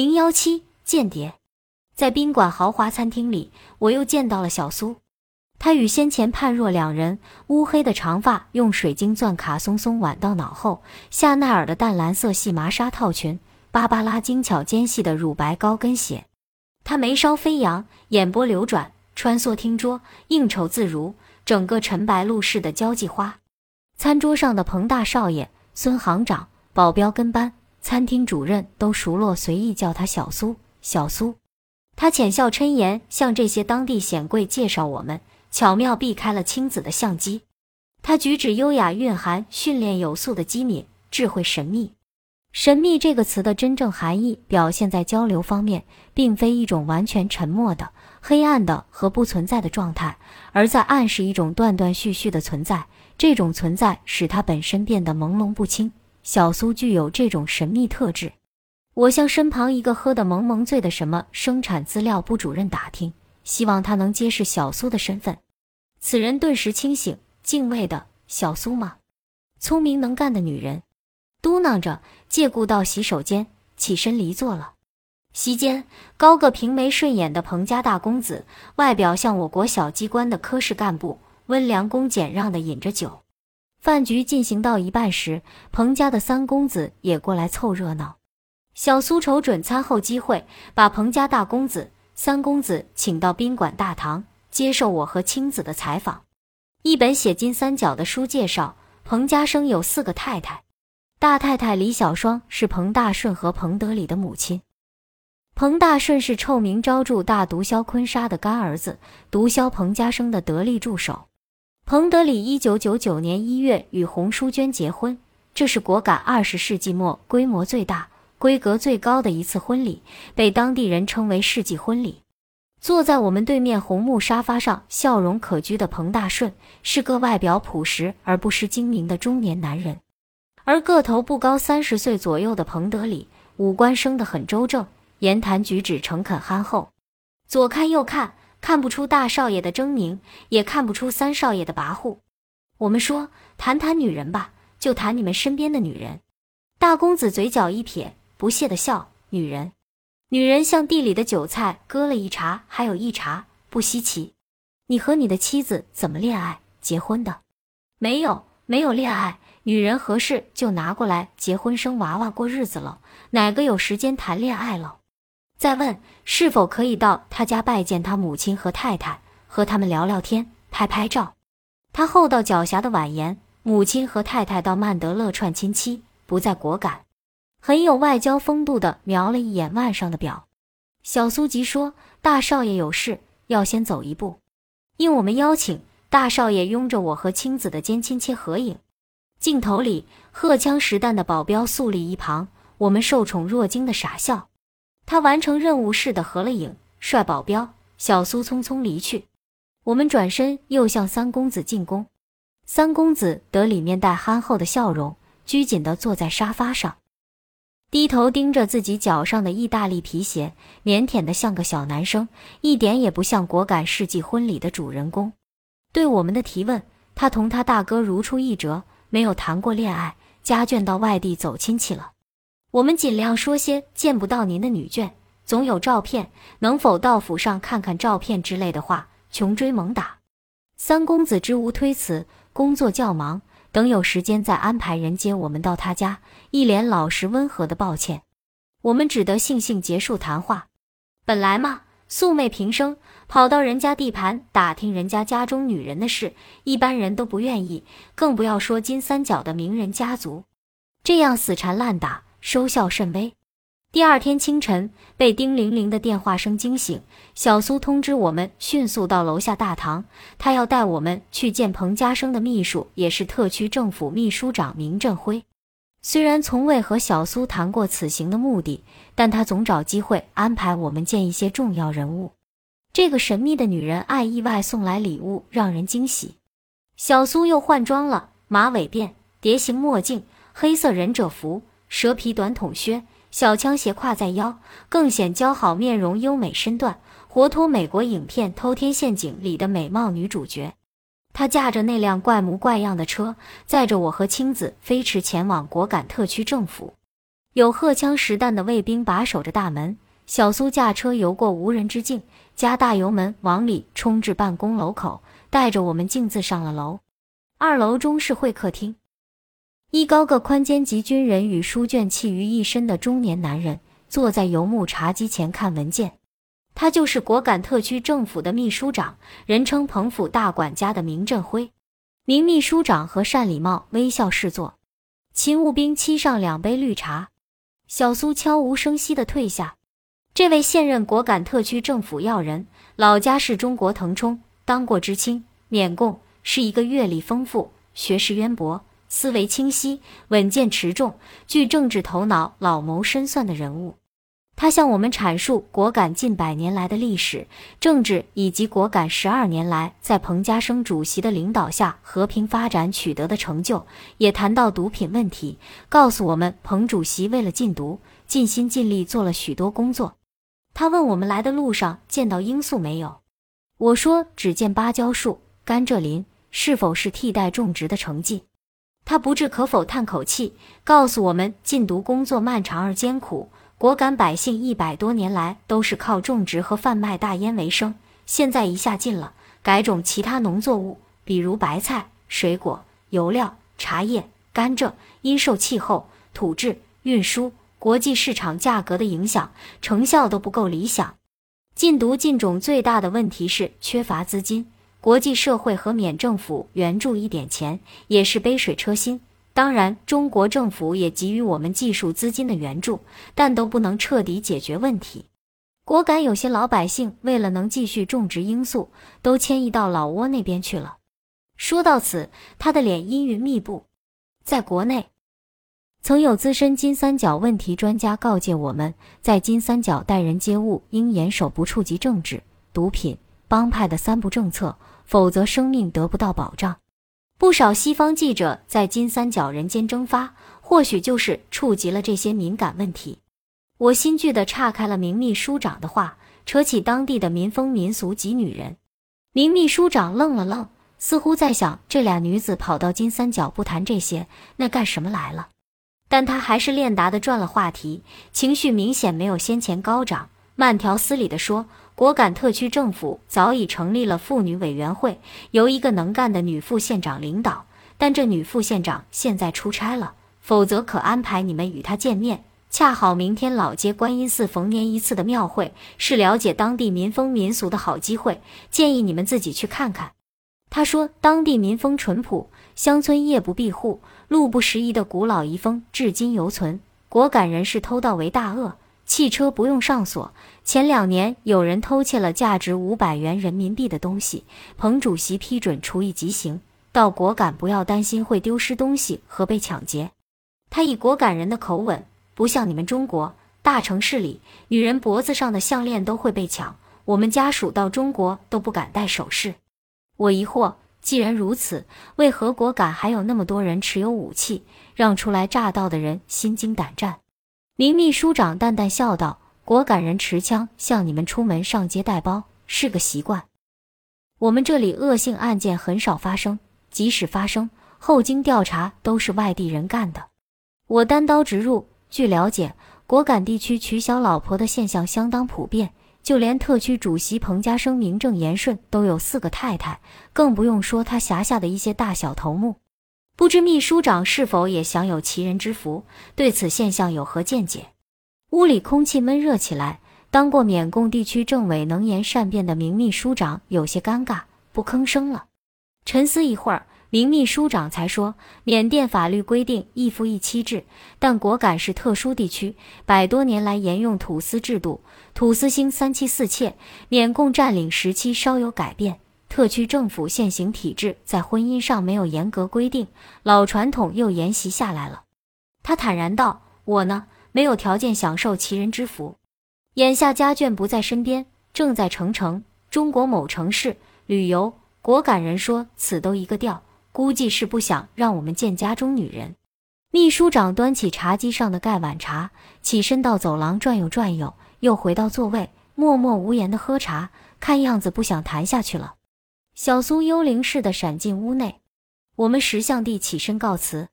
零幺七间谍，在宾馆豪华餐厅里，我又见到了小苏。她与先前判若两人，乌黑的长发用水晶钻卡松松挽到脑后，夏奈尔的淡蓝色细麻纱套裙，芭芭拉精巧尖细的乳白高跟鞋。她眉梢飞扬，眼波流转，穿梭厅桌，应酬自如，整个陈白露似的交际花。餐桌上的彭大少爷、孙行长、保镖跟班。餐厅主任都熟络，随意叫他小苏。小苏，他浅笑嗔言，向这些当地显贵介绍我们，巧妙避开了青子的相机。他举止优雅，蕴含训练有素的机敏，智慧神秘。神秘这个词的真正含义，表现在交流方面，并非一种完全沉默的、黑暗的和不存在的状态，而在暗示一种断断续续的存在。这种存在使他本身变得朦胧不清。小苏具有这种神秘特质，我向身旁一个喝得蒙蒙醉的什么生产资料部主任打听，希望他能揭示小苏的身份。此人顿时清醒，敬畏的小苏吗？聪明能干的女人，嘟囔着，借故到洗手间，起身离座了。席间，高个平眉顺眼的彭家大公子，外表像我国小机关的科室干部，温良恭俭让的饮着酒。饭局进行到一半时，彭家的三公子也过来凑热闹。小苏瞅准餐后机会，把彭家大公子、三公子请到宾馆大堂，接受我和青子的采访。一本写金三角的书介绍，彭家生有四个太太，大太太李小双是彭大顺和彭德礼的母亲。彭大顺是臭名昭著大毒枭坤沙的干儿子，毒枭彭家生的得力助手。彭德里一九九九年一月与洪淑娟结婚，这是果敢二十世纪末规模最大、规格最高的一次婚礼，被当地人称为世纪婚礼。坐在我们对面红木沙发上，笑容可掬的彭大顺是个外表朴实而不失精明的中年男人，而个头不高，三十岁左右的彭德里五官生得很周正，言谈举止诚恳憨厚，左看右看。看不出大少爷的狰狞，也看不出三少爷的跋扈。我们说谈谈女人吧，就谈你们身边的女人。大公子嘴角一撇，不屑的笑：“女人，女人像地里的韭菜，割了一茬还有一茬，不稀奇。你和你的妻子怎么恋爱结婚的？没有，没有恋爱。女人合适就拿过来结婚生娃娃过日子了，哪个有时间谈恋爱了？”再问是否可以到他家拜见他母亲和太太，和他们聊聊天、拍拍照。他厚道狡黠的婉言：“母亲和太太到曼德勒串亲戚，不再果敢。”很有外交风度的瞄了一眼腕上的表。小苏吉说：“大少爷有事，要先走一步。”应我们邀请，大少爷拥着我和青子的肩亲切合影。镜头里，荷枪实弹的保镖肃立一旁，我们受宠若惊的傻笑。他完成任务似的合了影，帅保镖小苏匆匆离去。我们转身又向三公子进攻。三公子得里面带憨厚的笑容，拘谨地坐在沙发上，低头盯着自己脚上的意大利皮鞋，腼腆的像个小男生，一点也不像果敢世纪婚礼的主人公。对我们的提问，他同他大哥如出一辙，没有谈过恋爱，家眷到外地走亲戚了。我们尽量说些见不到您的女眷，总有照片，能否到府上看看照片之类的话，穷追猛打。三公子支吾推辞，工作较忙，等有时间再安排人接我们到他家。一脸老实温和的抱歉，我们只得悻悻结束谈话。本来嘛，素昧平生，跑到人家地盘打听人家家中女人的事，一般人都不愿意，更不要说金三角的名人家族，这样死缠烂打。收效甚微。第二天清晨，被叮铃铃的电话声惊醒，小苏通知我们迅速到楼下大堂，他要带我们去见彭家生的秘书，也是特区政府秘书长明振辉。虽然从未和小苏谈过此行的目的，但他总找机会安排我们见一些重要人物。这个神秘的女人爱意外送来礼物，让人惊喜。小苏又换装了，马尾辫、蝶形墨镜、黑色忍者服。蛇皮短筒靴，小枪斜挎在腰，更显姣好面容、优美身段，活脱美国影片《偷天陷阱》里的美貌女主角。她驾着那辆怪模怪样的车，载着我和青子飞驰前往果敢特区政府。有荷枪实弹的卫兵把守着大门。小苏驾车游过无人之境，加大油门往里冲至办公楼口，带着我们径自上了楼。二楼中是会客厅，一高个宽肩级军人与书卷气于一身的中年男人坐在油木茶几前看文件。他就是果敢特区政府的秘书长，人称彭府大管家的明振辉。明秘书长和单礼貌微笑侍坐。勤务兵沏上两杯绿茶，小苏悄无声息地退下。这位现任果敢特区政府要人，老家是中国腾冲，当过知青、缅共，是一个阅历丰富、学识渊博、思维清晰、稳健持重、具政治头脑、老谋深算的人物。他向我们阐述果敢近百年来的历史、政治，以及果敢十二年来在彭家生主席的领导下和平发展取得的成就，也谈到毒品问题，告诉我们彭主席为了禁毒，尽心尽力做了许多工作。他问我们来的路上见到罂粟没有？我说只见芭蕉树、甘蔗林，是否是替代种植的成绩？他不置可否，叹口气，告诉我们禁毒工作漫长而艰苦。果敢百姓一百多年来都是靠种植和贩卖大烟为生，现在一下禁了，改种其他农作物，比如白菜、水果、油料、茶叶、甘蔗，因受气候、土质、运输、国际市场价格的影响，成效都不够理想。禁毒禁种最大的问题是缺乏资金，国际社会和缅政府援助一点钱也是杯水车薪。当然，中国政府也给予我们技术资金的援助，但都不能彻底解决问题。果敢有些老百姓为了能继续种植罂粟，都迁移到老挝那边去了。说到此，他的脸阴云密布。在国内，曾有资深金三角问题专家告诫我们，在金三角待人接物应严守不触及政治、毒品、帮派的三不政策，否则生命得不到保障。不少西方记者在金三角人间蒸发，或许就是触及了这些敏感问题。我心剧的岔开了明秘书长的话，扯起当地的民风民俗及女人。明秘书长愣了愣，似乎在想这俩女子跑到金三角不谈这些，那干什么来了？但他还是练达的转了话题，情绪明显没有先前高涨，慢条斯理地说。果敢特区政府早已成立了妇女委员会，由一个能干的女副县长领导。但这女副县长现在出差了，否则可安排你们与她见面。恰好明天老街观音寺逢年一次的庙会，是了解当地民风民俗的好机会，建议你们自己去看看。他说，当地民风淳朴，乡村夜不闭户、路不拾遗的古老遗风至今犹存。果敢人士偷盗为大恶。汽车不用上锁。前两年有人偷窃了价值五百元人民币的东西，彭主席批准处以极刑。到果敢不要担心会丢失东西和被抢劫。他以果敢人的口吻，不像你们中国大城市里，女人脖子上的项链都会被抢。我们家属到中国都不敢戴首饰。我疑惑，既然如此，为何果敢还有那么多人持有武器，让初来乍到的人心惊胆战？林秘书长淡淡笑道：“果敢人持枪向你们出门上街带包是个习惯。我们这里恶性案件很少发生，即使发生后经调查都是外地人干的。我单刀直入，据了解，果敢地区娶小老婆的现象相当普遍，就连特区主席彭家声名正言顺都有四个太太，更不用说他辖下的一些大小头目。”不知秘书长是否也享有其人之福？对此现象有何见解？屋里空气闷热起来。当过缅共地区政委、能言善辩的明秘书长有些尴尬，不吭声了。沉思一会儿，明秘书长才说：“缅甸法律规定一夫一妻制，但果敢是特殊地区，百多年来沿用土司制度，土司兴三妻四妾。缅共占领时期稍有改变。”特区政府现行体制在婚姻上没有严格规定，老传统又沿袭下来了。他坦然道：“我呢，没有条件享受其人之福。眼下家眷不在身边，正在成城中国某城市旅游。果敢人说此都一个调，估计是不想让我们见家中女人。”秘书长端起茶几上的盖碗茶，起身到走廊转悠转悠，又回到座位，默默无言的喝茶，看样子不想谈下去了。小苏幽灵似的闪进屋内，我们识相地起身告辞。